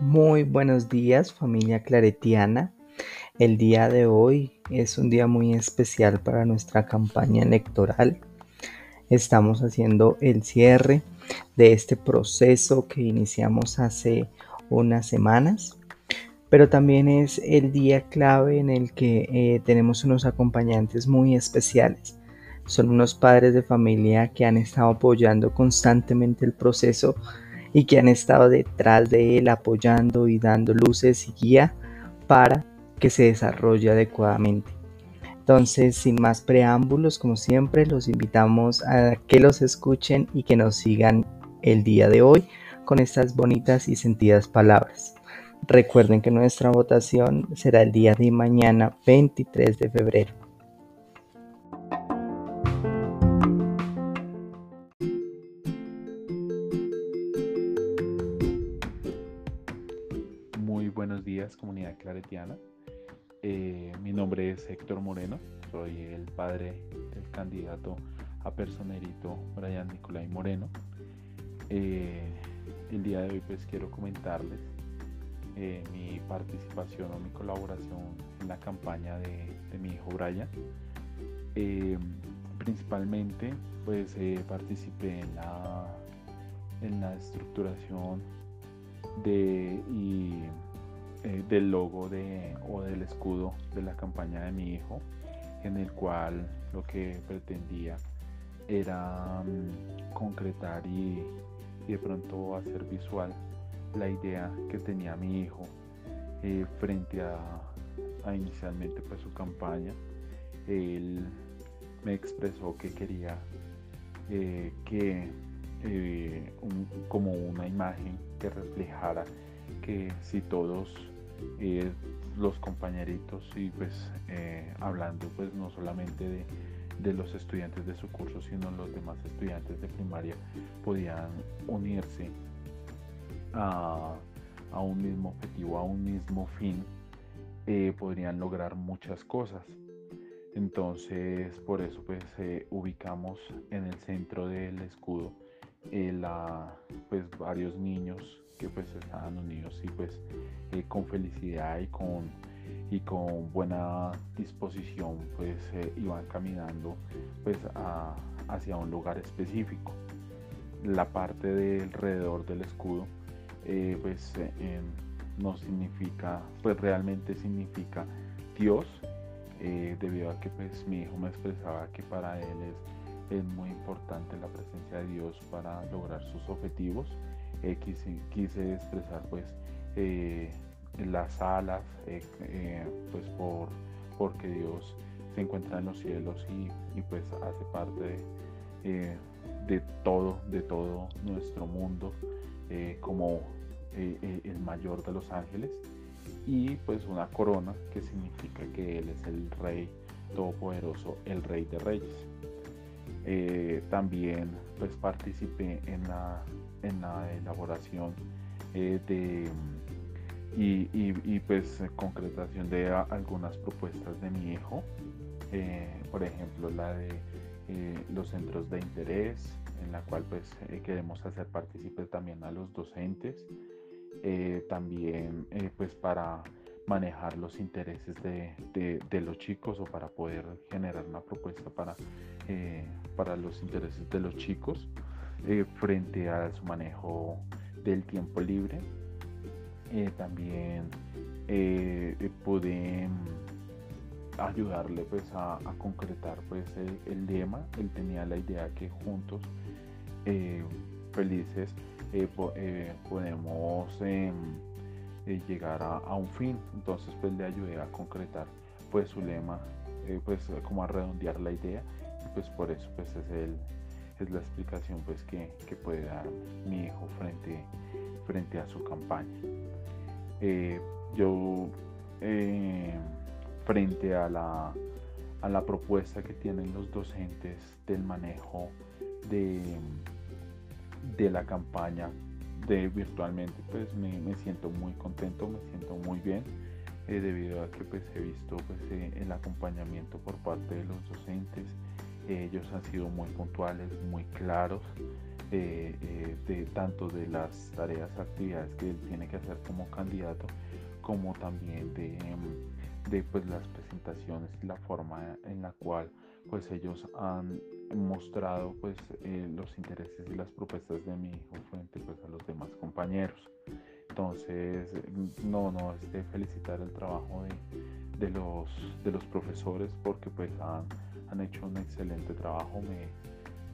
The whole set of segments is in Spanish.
Muy buenos días familia claretiana. El día de hoy es un día muy especial para nuestra campaña electoral. Estamos haciendo el cierre de este proceso que iniciamos hace unas semanas, pero también es el día clave en el que eh, tenemos unos acompañantes muy especiales. Son unos padres de familia que han estado apoyando constantemente el proceso y que han estado detrás de él apoyando y dando luces y guía para que se desarrolle adecuadamente. Entonces, sin más preámbulos, como siempre, los invitamos a que los escuchen y que nos sigan el día de hoy con estas bonitas y sentidas palabras. Recuerden que nuestra votación será el día de mañana 23 de febrero. Claretiana. Eh, mi nombre es Héctor Moreno, soy el padre del candidato a personerito Brian Nicolai Moreno. Eh, el día de hoy pues quiero comentarles eh, mi participación o mi colaboración en la campaña de, mi hijo Brian. Eh, principalmente pues participé en la, en la estructuración de, y, del logo de, o del escudo de la campaña de mi hijo en el cual lo que pretendía era mm, concretar y y de pronto hacer visual la idea que tenía mi hijo eh, frente a, inicialmente pues su campaña. Él me expresó que quería eh, que eh, como una imagen que reflejara que si todos los compañeritos y pues hablando pues no solamente de los estudiantes de su curso, sino los demás estudiantes de primaria podían unirse a, un mismo objetivo, a un mismo fin, eh, podrían lograr muchas cosas. Entonces, por eso pues eh, ubicamos en el centro del escudo eh, la, pues varios niños que pues estaban unidos y pues con felicidad y con y con buena disposición pues eh, iban caminando pues hacia un lugar específico. La parte de alrededor del escudo eh, pues eh, no significa, pues realmente significa Dios, debido a que pues mi hijo me expresaba que para él es, es muy importante la presencia de Dios para lograr sus objetivos. Quise, expresar pues las alas, eh, eh, pues por, porque Dios se encuentra en los cielos y, pues hace parte de, eh, todo, de todo nuestro mundo como el mayor de los ángeles y pues una corona que significa que Él es el Rey Todopoderoso, el Rey de Reyes. También pues participé en la, en la elaboración de y, pues eh, concretación de algunas propuestas de mi hijo, eh, por ejemplo la de eh, los centros de interés, en la cual pues queremos hacer partícipes también a los docentes, también pues para manejar los intereses de, los chicos o para poder generar una propuesta para, para los intereses de los chicos frente a su manejo del tiempo libre. Eh, también eh, eh, mm, ayudarle pues a, concretar pues el, lema. Él tenía la idea que juntos felices podemos em, llegar a, un fin. Entonces pues le ayudé a concretar pues su lema pues como a redondear la idea. Y pues por eso pues es el es la explicación pues que, que puede dar mi hijo frente frente a su campaña. Eh, yo eh, frente a la, a la propuesta que tienen los docentes del manejo de, de la campaña virtualmente pues me, siento muy contento me siento muy bien eh, debido a que pues he visto pues el acompañamiento por parte de los docentes. Ellos han sido muy puntuales, muy claros, eh, eh, de tanto de las tareas, actividades que él tiene que hacer como candidato, como también de, de pues, las presentaciones y la forma en la cual pues ellos han mostrado pues eh, los intereses y las propuestas de mi hijo frente pues a los demás compañeros. Entonces no no este felicitar el trabajo de, los de los profesores porque pues han, han hecho un excelente trabajo. Me,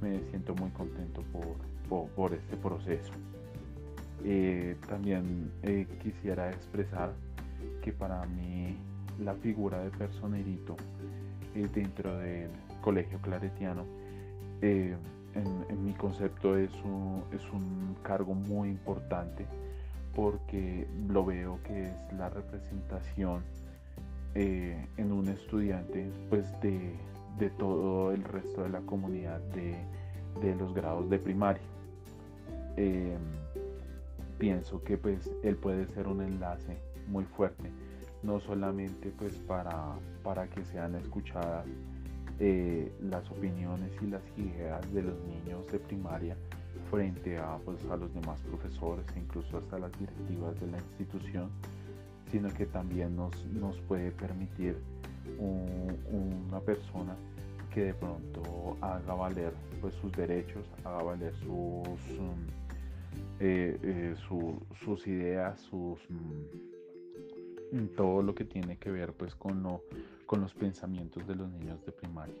me siento muy contento por, por, este proceso. Eh, también eh, quisiera expresar que para mí la figura de personerito dentro del colegio claretiano eh, en, mi concepto es un, es un cargo muy importante porque lo veo que es la representación eh, en un estudiante pues de, todo el resto de la comunidad de, los grados de primaria. Eh, pienso que pues él puede ser un enlace muy fuerte, no solamente pues para, para que sean escuchadas eh, las opiniones y las ideas de los niños de primaria frente a, pues, a los demás profesores e incluso hasta las directivas de la institución, sino que también nos, nos puede permitir una persona que de pronto haga valer pues, sus derechos, haga valer sus, um, sus ideas, sus, todo lo que tiene que ver pues, con lo con los pensamientos de los niños de primaria.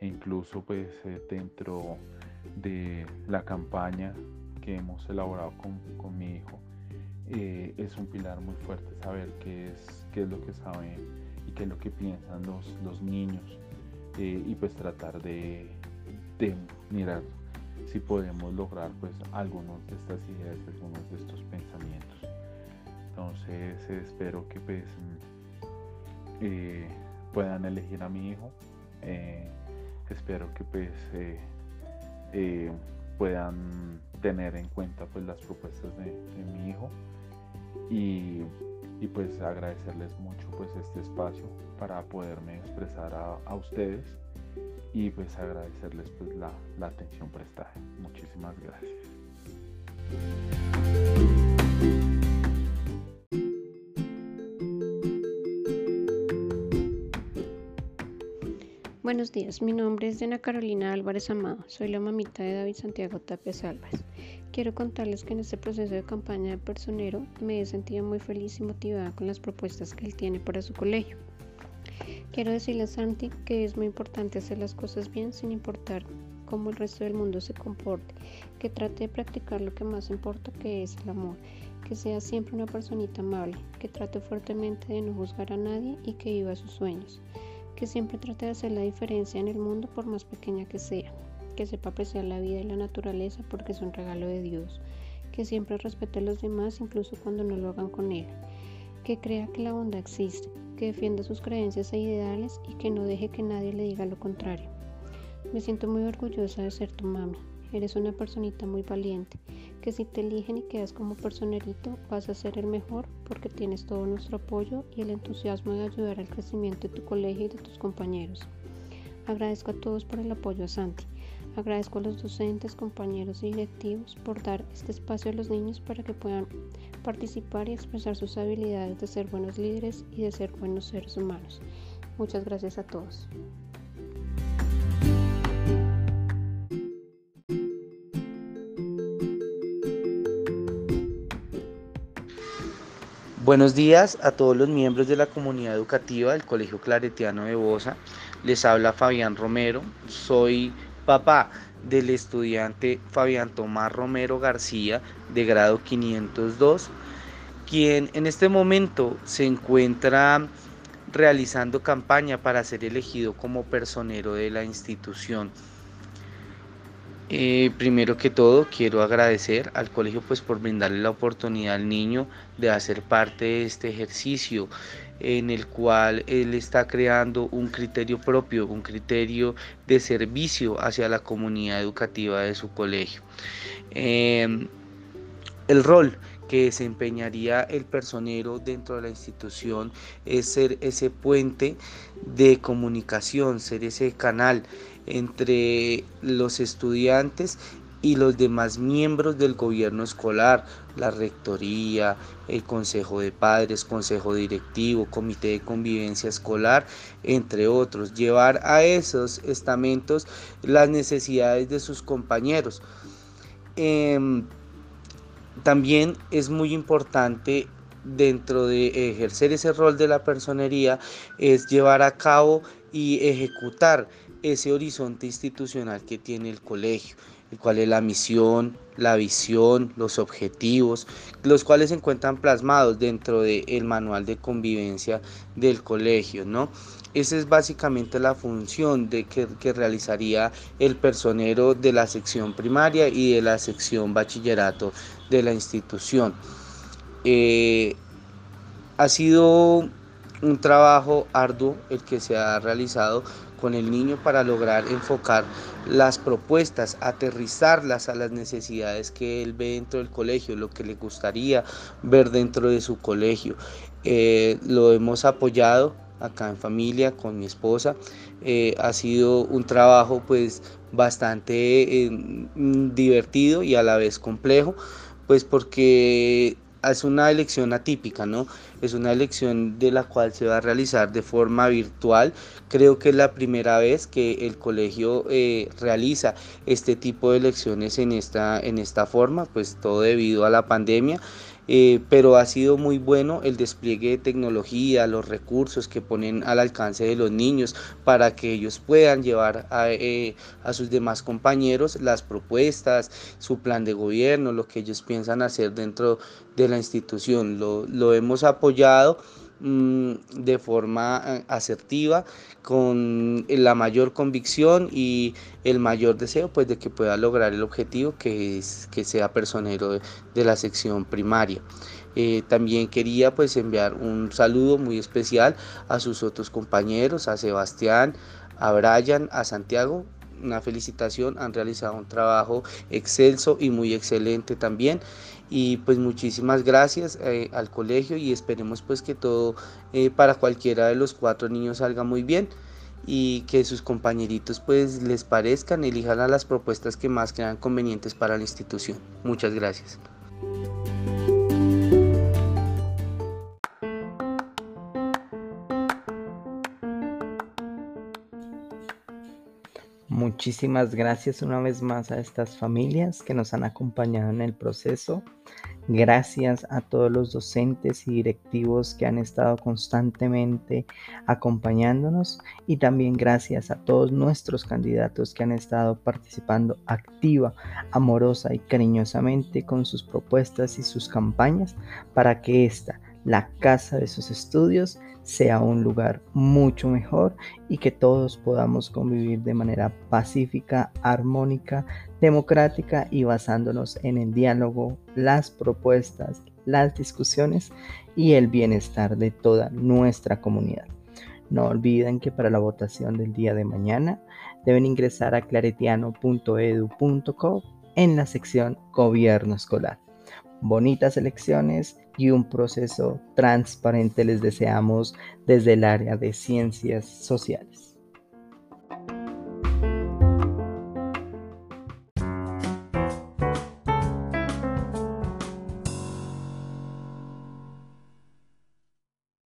E incluso pues eh, dentro de la campaña que hemos elaborado con, mi hijo, eh, es un pilar muy fuerte saber qué es, qué es lo que saben y qué es lo que piensan los, los niños eh, y pues tratar de, de, mirar si podemos lograr pues algunos de estas ideas, algunos de estos pensamientos. Entonces espero que pues eh, puedan elegir a mi hijo. Eh, espero que pues eh, puedan tener en cuenta pues las propuestas de, mi hijo y, pues agradecerles mucho pues este espacio para poderme expresar a, ustedes y pues agradecerles pues la, la atención prestada. Muchísimas gracias. Buenos días, mi nombre es Diana Carolina Álvarez Amado, soy la mamita de David Santiago Tapia Álvarez. Quiero contarles que en este proceso de campaña de personero me he sentido muy feliz y motivada con las propuestas que él tiene para su colegio. Quiero decirle a Santi que es muy importante hacer las cosas bien sin importar cómo el resto del mundo se comporte, que trate de practicar lo que más importa que es el amor, que sea siempre una personita amable, que trate fuertemente de no juzgar a nadie y que viva sus sueños que siempre trate de hacer la diferencia en el mundo por más pequeña que sea, que sepa apreciar la vida y la naturaleza porque es un regalo de Dios, que siempre respete a los demás incluso cuando no lo hagan con él, que crea que la bondad existe, que defienda sus creencias e ideales y que no deje que nadie le diga lo contrario. Me siento muy orgullosa de ser tu mami. Eres una personita muy valiente, que si te eligen y quedas como personerito, vas a ser el mejor porque tienes todo nuestro apoyo y el entusiasmo de ayudar al crecimiento de tu colegio y de tus compañeros. Agradezco a todos por el apoyo a Santi. Agradezco a los docentes, compañeros y directivos por dar este espacio a los niños para que puedan participar y expresar sus habilidades de ser buenos líderes y de ser buenos seres humanos. Muchas gracias a todos. Buenos días a todos los miembros de la comunidad educativa del Colegio Claretiano de Bosa. Les habla Fabián Romero. Soy papá del estudiante Fabián Tomás Romero García de grado 502, quien en este momento se encuentra realizando campaña para ser elegido como personero de la institución. Eh, primero que todo quiero agradecer al colegio pues por brindarle la oportunidad al niño de hacer parte de este ejercicio en el cual él está creando un criterio propio, un criterio de servicio hacia la comunidad educativa de su colegio. Em, el rol que desempeñaría el personero dentro de la institución es ser ese puente de comunicación, ser ese canal entre los estudiantes y los demás miembros del gobierno escolar, la rectoría, el consejo de padres, consejo directivo, comité de convivencia escolar, entre otros. Llevar a esos estamentos las necesidades de sus compañeros. Em, también es muy importante dentro de ejercer ese rol de la personería es llevar a cabo y ejecutar ese horizonte institucional que tiene el colegio el cual es la misión, la visión, los objetivos, los cuales se encuentran plasmados dentro del manual de convivencia del colegio, ¿no? Esa es básicamente la función de que, realizaría el personero de la sección primaria y de la sección bachillerato de la institución. Eh, ha sido un trabajo arduo el que se ha realizado con el niño para lograr enfocar las propuestas, aterrizarlas a las necesidades que él ve dentro del colegio, lo que le gustaría ver dentro de su colegio. Eh, lo hemos apoyado acá en familia con mi esposa. Eh, ha sido un trabajo pues bastante eh, divertido y a la vez complejo, pues porque es una elección atípica, ¿no? Es una elección de la cual se va a realizar de forma virtual. Creo que es la primera vez que el colegio eh, realiza este tipo de elecciones en esta, en esta forma, pues todo debido a la pandemia. Eh, pero ha sido muy bueno el despliegue de tecnología, los recursos que ponen al alcance de los niños para que ellos puedan llevar a, eh, a sus demás compañeros las propuestas, su plan de gobierno, lo que ellos piensan hacer dentro de la institución. Lo, lo hemos apoyado de forma eh, asertiva, con la mayor convicción y el mayor deseo pues de que pueda lograr el objetivo que es que sea personero de, la sección primaria. Eh, también quería pues enviar un saludo muy especial a sus otros compañeros, a Sebastián, a Brian, a Santiago, una felicitación, han realizado un trabajo excelso y muy excelente también. Y pues muchísimas gracias eh, al colegio y esperemos pues que todo eh, para cualquiera de los cuatro niños salga muy bien y que sus compañeritos pues les parezcan, elijan a las propuestas que más crean convenientes para la institución. Muchas gracias. Muchísimas gracias una vez más a estas familias que nos han acompañado en el proceso. Gracias a todos los docentes y directivos que han estado constantemente acompañándonos y también gracias a todos nuestros candidatos que han estado participando activa, amorosa y cariñosamente con sus propuestas y sus campañas para que esta, la casa de sus estudios, sea un lugar mucho mejor y que todos podamos convivir de manera pacífica, armónica, democrática y basándonos en el diálogo, las propuestas, las discusiones y el bienestar de toda nuestra comunidad. No olviden que para la votación del día de mañana deben ingresar a claretiano.edu.co en la sección Gobierno Escolar. Bonitas elecciones y un proceso transparente les deseamos desde el área de ciencias sociales.